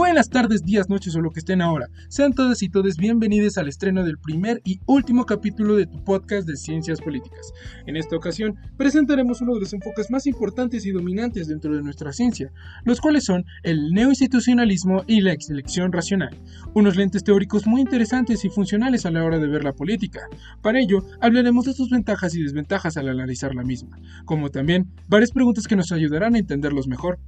Buenas tardes, días, noches o lo que estén ahora. Sean todas y todos bienvenidos al estreno del primer y último capítulo de tu podcast de Ciencias Políticas. En esta ocasión presentaremos uno de los enfoques más importantes y dominantes dentro de nuestra ciencia, los cuales son el neoinstitucionalismo y la selección racional, unos lentes teóricos muy interesantes y funcionales a la hora de ver la política. Para ello, hablaremos de sus ventajas y desventajas al analizar la misma, como también varias preguntas que nos ayudarán a entenderlos mejor.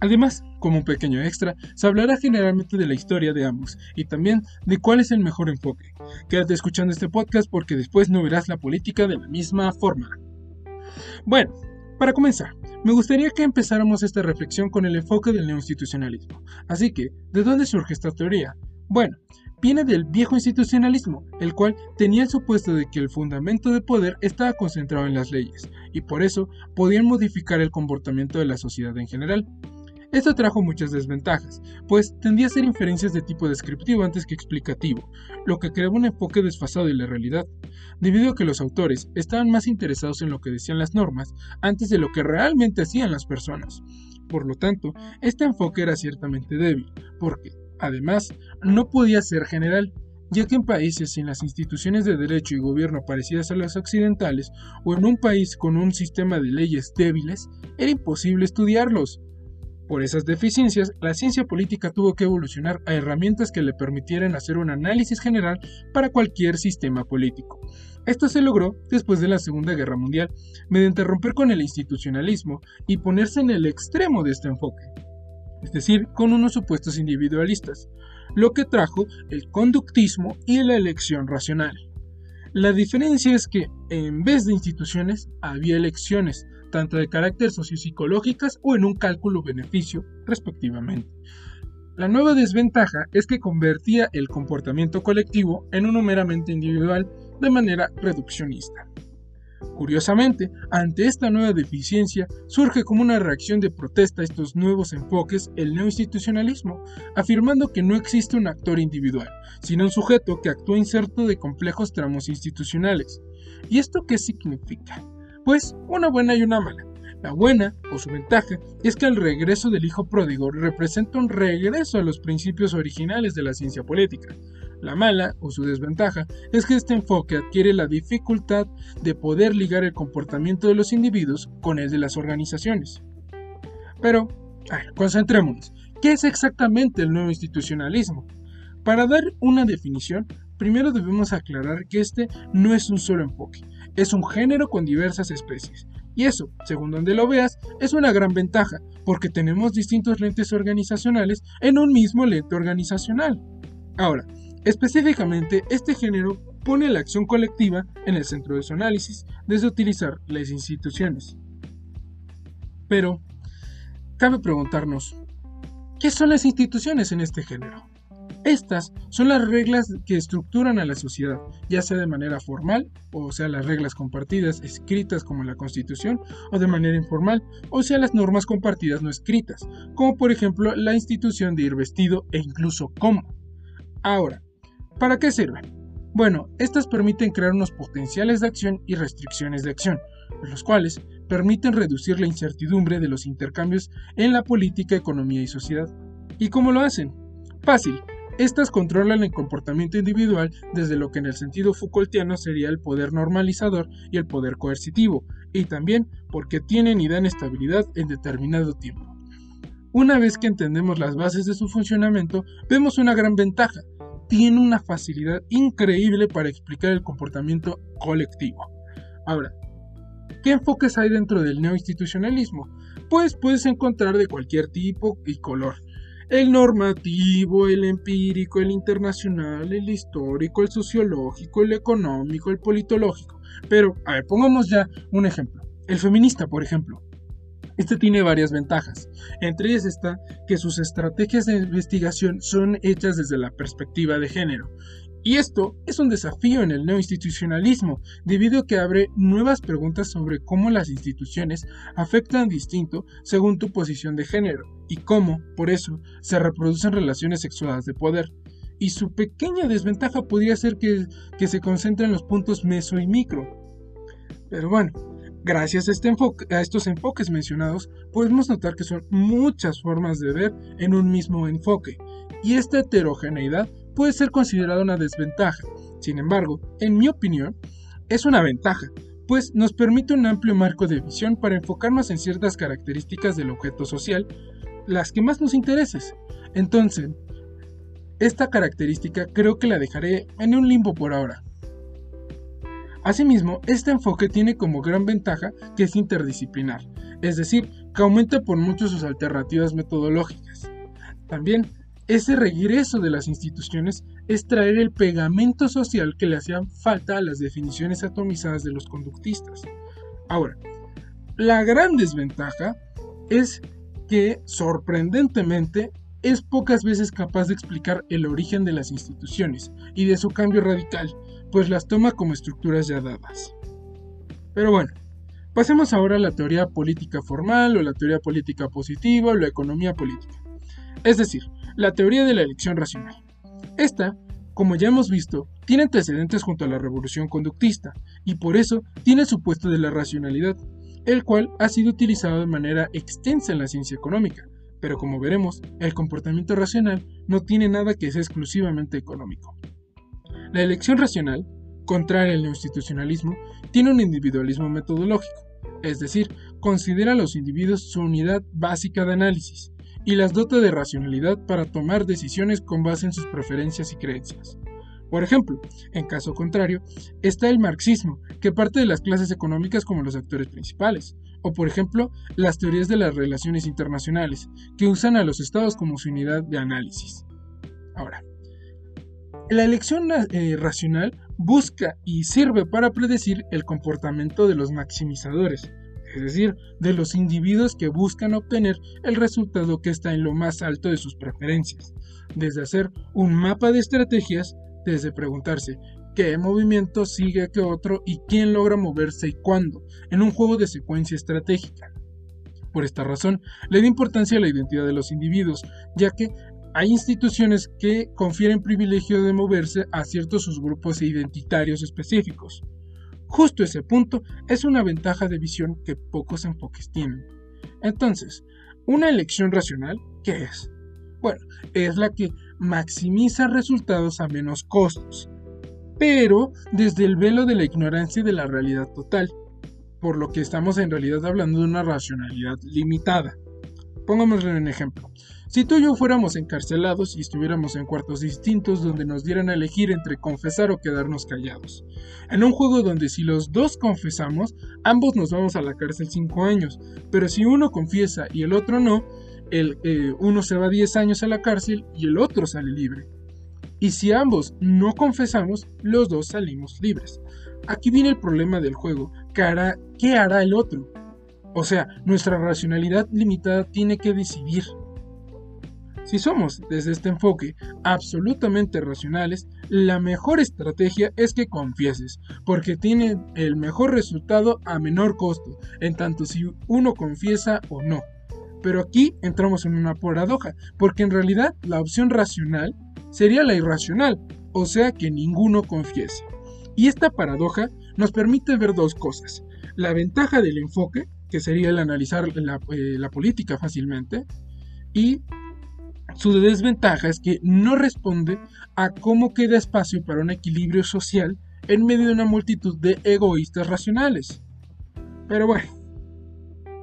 Además, como un pequeño extra, se hablará generalmente de la historia de ambos y también de cuál es el mejor enfoque. Quédate escuchando este podcast porque después no verás la política de la misma forma. Bueno, para comenzar, me gustaría que empezáramos esta reflexión con el enfoque del neoinstitucionalismo. Así que, ¿de dónde surge esta teoría? Bueno, viene del viejo institucionalismo, el cual tenía el supuesto de que el fundamento de poder estaba concentrado en las leyes, y por eso podían modificar el comportamiento de la sociedad en general. Esto trajo muchas desventajas, pues tendía a ser inferencias de tipo descriptivo antes que explicativo, lo que creaba un enfoque desfasado de la realidad, debido a que los autores estaban más interesados en lo que decían las normas antes de lo que realmente hacían las personas. Por lo tanto, este enfoque era ciertamente débil, porque, además, no podía ser general, ya que en países sin las instituciones de derecho y gobierno parecidas a las occidentales, o en un país con un sistema de leyes débiles, era imposible estudiarlos. Por esas deficiencias, la ciencia política tuvo que evolucionar a herramientas que le permitieran hacer un análisis general para cualquier sistema político. Esto se logró después de la Segunda Guerra Mundial, mediante romper con el institucionalismo y ponerse en el extremo de este enfoque, es decir, con unos supuestos individualistas, lo que trajo el conductismo y la elección racional. La diferencia es que, en vez de instituciones, había elecciones, tanto de carácter sociopsicológicas o en un cálculo beneficio, respectivamente. La nueva desventaja es que convertía el comportamiento colectivo en uno meramente individual de manera reduccionista. Curiosamente, ante esta nueva deficiencia, surge como una reacción de protesta a estos nuevos enfoques el neoinstitucionalismo, afirmando que no existe un actor individual, sino un sujeto que actúa inserto de complejos tramos institucionales. ¿Y esto qué significa? Pues una buena y una mala. La buena, o su ventaja, es que el regreso del hijo pródigo representa un regreso a los principios originales de la ciencia política. La mala, o su desventaja, es que este enfoque adquiere la dificultad de poder ligar el comportamiento de los individuos con el de las organizaciones. Pero, concentrémonos. ¿Qué es exactamente el nuevo institucionalismo? Para dar una definición, primero debemos aclarar que este no es un solo enfoque, es un género con diversas especies. Y eso, según donde lo veas, es una gran ventaja, porque tenemos distintos lentes organizacionales en un mismo lente organizacional. Ahora, específicamente, este género pone la acción colectiva en el centro de su análisis, desde utilizar las instituciones. Pero, cabe preguntarnos, ¿qué son las instituciones en este género? Estas son las reglas que estructuran a la sociedad, ya sea de manera formal, o sea las reglas compartidas escritas como la Constitución, o de manera informal, o sea las normas compartidas no escritas, como por ejemplo la institución de ir vestido e incluso cómo. Ahora, ¿para qué sirven? Bueno, estas permiten crear unos potenciales de acción y restricciones de acción, los cuales permiten reducir la incertidumbre de los intercambios en la política, economía y sociedad. ¿Y cómo lo hacen? Fácil, estas controlan el comportamiento individual desde lo que en el sentido Foucaultiano sería el poder normalizador y el poder coercitivo, y también porque tienen y dan estabilidad en determinado tiempo. Una vez que entendemos las bases de su funcionamiento, vemos una gran ventaja. Tiene una facilidad increíble para explicar el comportamiento colectivo. Ahora, ¿qué enfoques hay dentro del neoinstitucionalismo? Pues puedes encontrar de cualquier tipo y color el normativo, el empírico, el internacional, el histórico, el sociológico, el económico, el politológico. Pero, a ver, pongamos ya un ejemplo. El feminista, por ejemplo. Este tiene varias ventajas. Entre ellas está que sus estrategias de investigación son hechas desde la perspectiva de género y esto es un desafío en el neoinstitucionalismo, debido a que abre nuevas preguntas sobre cómo las instituciones afectan distinto según tu posición de género, y cómo, por eso, se reproducen relaciones sexuales de poder. Y su pequeña desventaja podría ser que, que se concentra en los puntos meso y micro. Pero bueno, Gracias a, este estos enfoques mencionados, podemos notar que son muchas formas de ver en un mismo enfoque, y esta heterogeneidad puede ser considerada una desventaja. Sin embargo, en mi opinión, es una ventaja, pues nos permite un amplio marco de visión para enfocarnos en ciertas características del objeto social, las que más nos interesen. Entonces, esta característica creo que la dejaré en un limbo por ahora. Asimismo, este enfoque tiene como gran ventaja que es interdisciplinar, es decir, que aumenta por mucho sus alternativas metodológicas. También, ese regreso de las instituciones es traer el pegamento social que le hacía falta a las definiciones atomizadas de los conductistas. Ahora, la gran desventaja es que, sorprendentemente, es pocas veces capaz de explicar el origen de las instituciones y de su cambio radical, pues las toma como estructuras ya dadas. Pero bueno, pasemos ahora a la teoría política formal o la teoría política positiva o la economía política. Es decir, la teoría de la elección racional. Esta, como ya hemos visto, tiene antecedentes junto a la revolución conductista y por eso tiene su puesto de la racionalidad, el cual ha sido utilizado de manera extensa en la ciencia económica, pero como veremos, el comportamiento racional no tiene nada que sea exclusivamente económico. La elección racional, contraria al institucionalismo, tiene un individualismo metodológico, es decir, considera a los individuos su unidad básica de análisis y las dota de racionalidad para tomar decisiones con base en sus preferencias y creencias. Por ejemplo, en caso contrario, está el marxismo, que parte de las clases económicas como los actores principales, o por ejemplo, las teorías de las relaciones internacionales, que usan a los estados como su unidad de análisis. Ahora, la elección eh, racional busca y sirve para predecir el comportamiento de los maximizadores, es decir, de los individuos que buscan obtener el resultado que está en lo más alto de sus preferencias, desde hacer un mapa de estrategias, desde preguntarse qué movimiento sigue a qué otro y quién logra moverse y cuándo, en un juego de secuencia estratégica. Por esta razón, le da importancia a la identidad de los individuos, ya que hay instituciones que confieren privilegio de moverse a ciertos subgrupos identitarios específicos. Justo ese punto es una ventaja de visión que pocos enfoques tienen. Entonces, una elección racional, ¿qué es? Bueno, es la que maximiza resultados a menos costos, pero desde el velo de la ignorancia de la realidad total, por lo que estamos en realidad hablando de una racionalidad limitada. Pongámosle un ejemplo. Si tú y yo fuéramos encarcelados y estuviéramos en cuartos distintos donde nos dieran a elegir entre confesar o quedarnos callados. En un juego donde si los dos confesamos, ambos nos vamos a la cárcel 5 años, pero si uno confiesa y el otro no, el, eh, uno se va 10 años a la cárcel y el otro sale libre. Y si ambos no confesamos, los dos salimos libres. Aquí viene el problema del juego. ¿Qué hará el otro? O sea, nuestra racionalidad limitada tiene que decidir. Si somos, desde este enfoque, absolutamente racionales, la mejor estrategia es que confieses, porque tiene el mejor resultado a menor costo, en tanto si uno confiesa o no. Pero aquí entramos en una paradoja, porque en realidad la opción racional sería la irracional, o sea que ninguno confiese. Y esta paradoja nos permite ver dos cosas. La ventaja del enfoque, que sería el analizar eh, la, política fácilmente, y su desventaja es que no responde a cómo queda espacio para un equilibrio social en medio de una multitud de egoístas racionales. Pero bueno,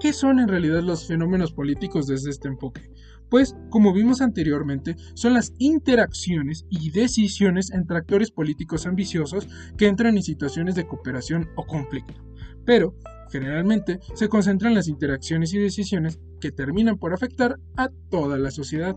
¿qué son en realidad los fenómenos políticos desde este enfoque? Pues, como vimos anteriormente, son las interacciones y decisiones entre actores políticos ambiciosos que entran en situaciones de cooperación o conflicto. Pero, generalmente, se concentran en las interacciones y decisiones que terminan por afectar a toda la sociedad.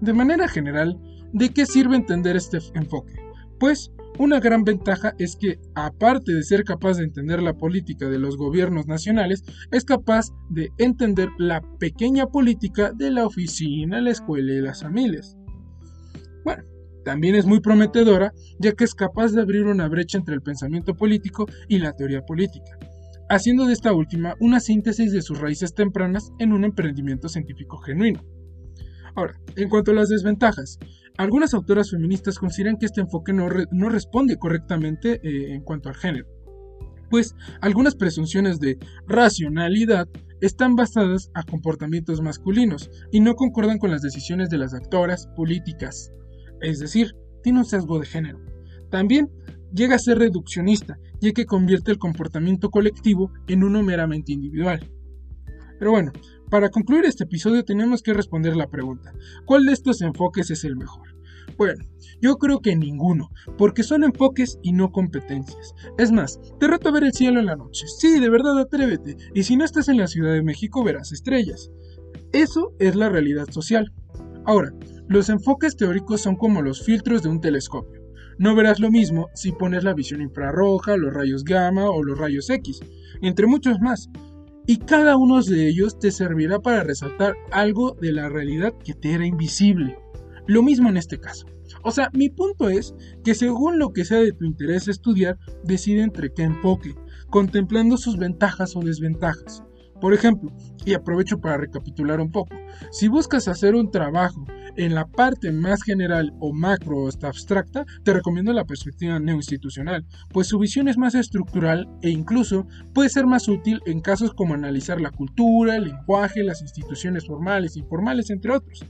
De manera general, ¿de qué sirve entender este enfoque? Pues una gran ventaja es que, aparte de ser capaz de entender la política de los gobiernos nacionales, es capaz de entender la pequeña política de la oficina, la escuela y las familias. Bueno, también es muy prometedora, ya que es capaz de abrir una brecha entre el pensamiento político y la teoría política, haciendo de esta última una síntesis de sus raíces tempranas en un emprendimiento científico genuino. Ahora, en cuanto a las desventajas, algunas autoras feministas consideran que este enfoque no, responde correctamente eh, en cuanto al género. pues algunas presunciones de racionalidad están basadas a comportamientos masculinos y no concuerdan con las decisiones de las actoras políticas. Es decir, tiene un sesgo de género. También llega a ser reduccionista, ya que convierte el comportamiento colectivo en uno meramente individual. Pero bueno, para concluir este episodio tenemos que responder la pregunta, ¿cuál de estos enfoques es el mejor? Bueno, yo creo que ninguno, porque son enfoques y no competencias. Es más, te reto a ver el cielo en la noche. Sí, de verdad, atrévete. Y si no estás en la Ciudad de México, verás estrellas. Eso es la realidad social. Ahora, los enfoques teóricos son como los filtros de un telescopio. No verás lo mismo si pones la visión infrarroja, los rayos gamma o los rayos X, entre muchos más. Y cada uno de ellos te servirá para resaltar algo de la realidad que te era invisible. Lo mismo en este caso. O sea, mi punto es que según lo que sea de tu interés estudiar, decide entre qué enfoque, contemplando sus ventajas o desventajas. Por ejemplo, y aprovecho para recapitular un poco, si buscas hacer un trabajo en la parte más general o macro o hasta abstracta, te recomiendo la perspectiva neoinstitucional, pues su visión es más estructural e incluso puede ser más útil en casos como analizar la cultura, el lenguaje, las instituciones formales e informales, entre otros.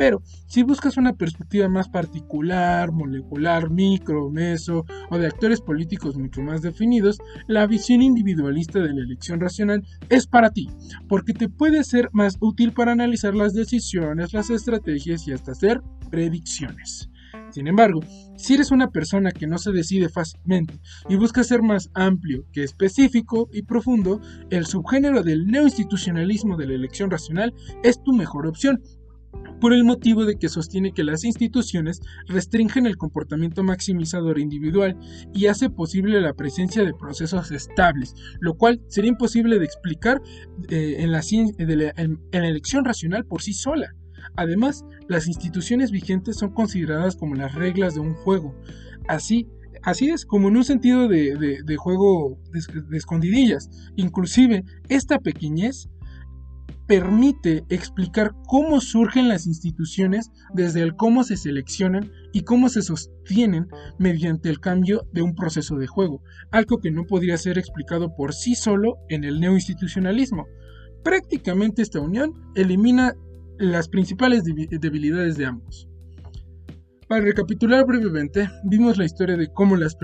Pero si buscas una perspectiva más particular, molecular, micro, meso o de actores políticos mucho más definidos, la visión individualista de la elección racional es para ti, porque te puede ser más útil para analizar las decisiones, las estrategias y hasta hacer predicciones. Sin embargo, si eres una persona que no se decide fácilmente y busca ser más amplio que específico y profundo, el subgénero del neoinstitucionalismo de la elección racional es tu mejor opción por el motivo de que sostiene que las instituciones restringen el comportamiento maximizador individual y hace posible la presencia de procesos estables, lo cual sería imposible de explicar eh, en, la, en la elección racional por sí sola. Además, las instituciones vigentes son consideradas como las reglas de un juego. Así, Así es, como en un sentido de, juego de, escondidillas. Inclusive, esta pequeñez permite explicar cómo surgen las instituciones desde el cómo se seleccionan y cómo se sostienen mediante el cambio de un proceso de juego, algo que no podría ser explicado por sí solo en el neoinstitucionalismo. Prácticamente esta unión elimina las principales debilidades de ambos. Para recapitular brevemente, vimos la historia de cómo las,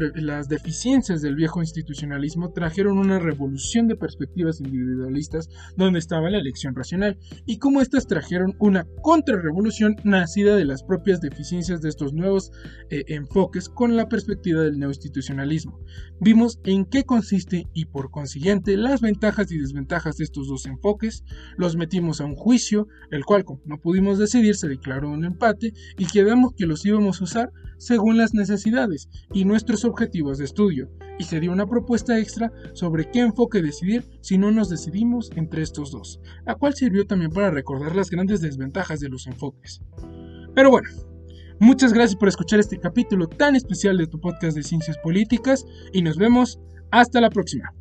deficiencias del viejo institucionalismo trajeron una revolución de perspectivas individualistas donde estaba la elección racional y cómo éstas trajeron una contrarrevolución nacida de las propias deficiencias de estos nuevos eh, enfoques con la perspectiva del neoinstitucionalismo. Vimos en qué consiste y por consiguiente las ventajas y desventajas de estos dos enfoques, los metimos a un juicio, el cual como no pudimos decidir se declaró un empate y quedamos que los íbamos a usar según las necesidades y nuestros objetivos de estudio, y se dio una propuesta extra sobre qué enfoque decidir si no nos decidimos entre estos dos, la cual sirvió también para recordar las grandes desventajas de los enfoques. Pero bueno, muchas gracias por escuchar este capítulo tan especial de tu podcast de ciencias políticas y nos vemos hasta la próxima.